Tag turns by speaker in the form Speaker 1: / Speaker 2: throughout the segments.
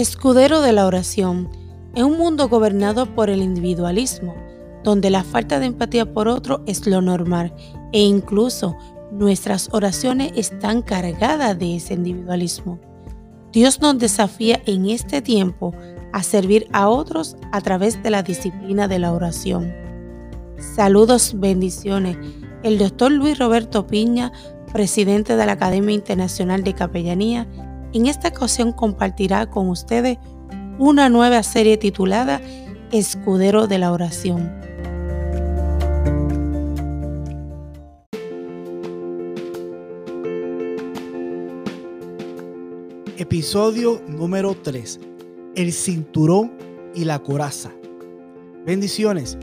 Speaker 1: Escudero de la oración. En un mundo gobernado por el individualismo, donde la falta de empatía por otro es lo normal e incluso nuestras oraciones están cargadas de ese individualismo. Dios nos desafía en este tiempo a servir a otros a través de la disciplina de la oración. Saludos, bendiciones. El doctor Luis Roberto Piña, presidente de la Academia Internacional de Capellanía, en esta ocasión compartirá con ustedes una nueva serie titulada Escudero de la Oración.
Speaker 2: Episodio número 3. El cinturón y la coraza. Bendiciones.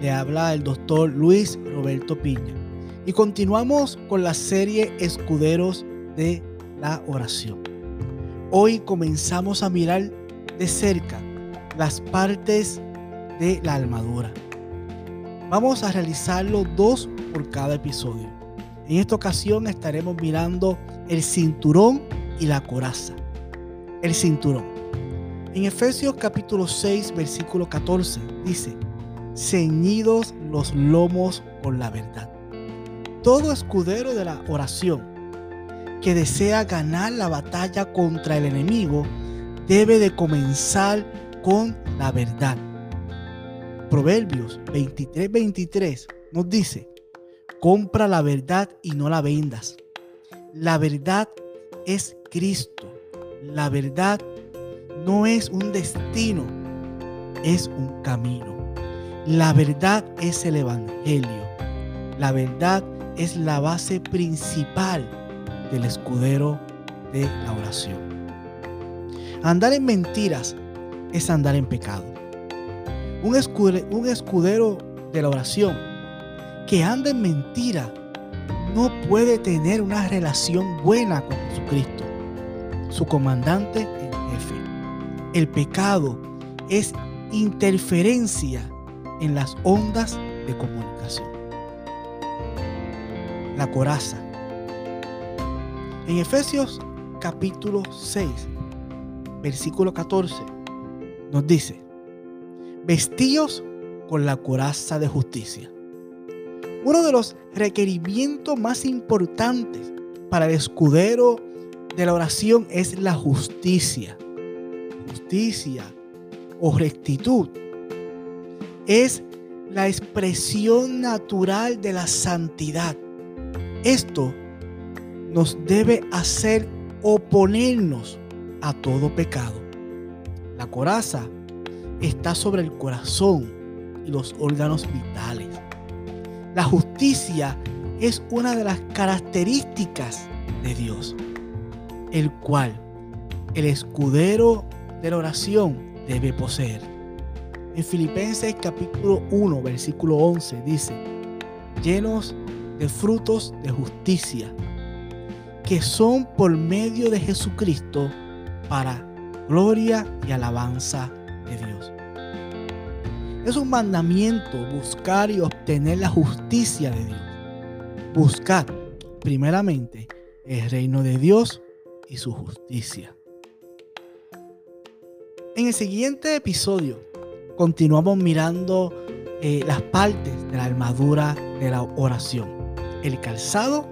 Speaker 2: Le habla el doctor Luis Roberto Piña. Y continuamos con la serie Escuderos de la Oración. Hoy comenzamos a mirar de cerca las partes de la armadura. Vamos a realizarlo dos por cada episodio. En esta ocasión estaremos mirando el cinturón y la coraza el cinturón. En Efesios capítulo 6, versículo 14 dice, ceñidos los lomos con la verdad. Todo escudero de la oración que desea ganar la batalla contra el enemigo debe de comenzar con la verdad. Proverbios 23, 23 nos dice, compra la verdad y no la vendas. La verdad es Cristo. La verdad no es un destino, es un camino. La verdad es el Evangelio. La verdad es la base principal del escudero de la oración. Andar en mentiras es andar en pecado. Un escudero, un escudero de la oración que anda en mentira no puede tener una relación buena con Jesucristo su comandante en jefe. El pecado es interferencia en las ondas de comunicación. La coraza. En Efesios capítulo 6, versículo 14, nos dice, vestíos con la coraza de justicia. Uno de los requerimientos más importantes para el escudero de la oración es la justicia. Justicia o rectitud es la expresión natural de la santidad. Esto nos debe hacer oponernos a todo pecado. La coraza está sobre el corazón y los órganos vitales. La justicia es una de las características de Dios el cual el escudero de la oración debe poseer. En Filipenses capítulo 1, versículo 11 dice, llenos de frutos de justicia, que son por medio de Jesucristo para gloria y alabanza de Dios. Es un mandamiento buscar y obtener la justicia de Dios. Buscar primeramente el reino de Dios y su justicia. En el siguiente episodio continuamos mirando eh, las partes de la armadura de la oración, el calzado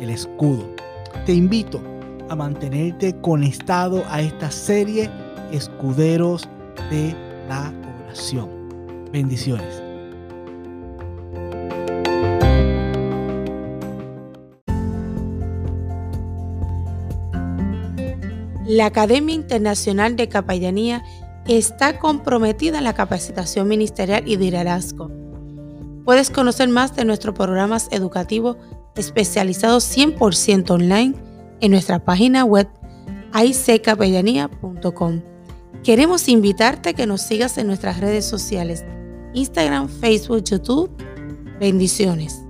Speaker 2: y el escudo. Te invito a mantenerte conectado a esta serie Escuderos de la Oración. Bendiciones.
Speaker 1: La Academia Internacional de Capellanía está comprometida en la capacitación ministerial y de liderazgo. Puedes conocer más de nuestros programas educativos especializados 100% online en nuestra página web icapellanía.com. Queremos invitarte a que nos sigas en nuestras redes sociales, Instagram, Facebook, YouTube. Bendiciones.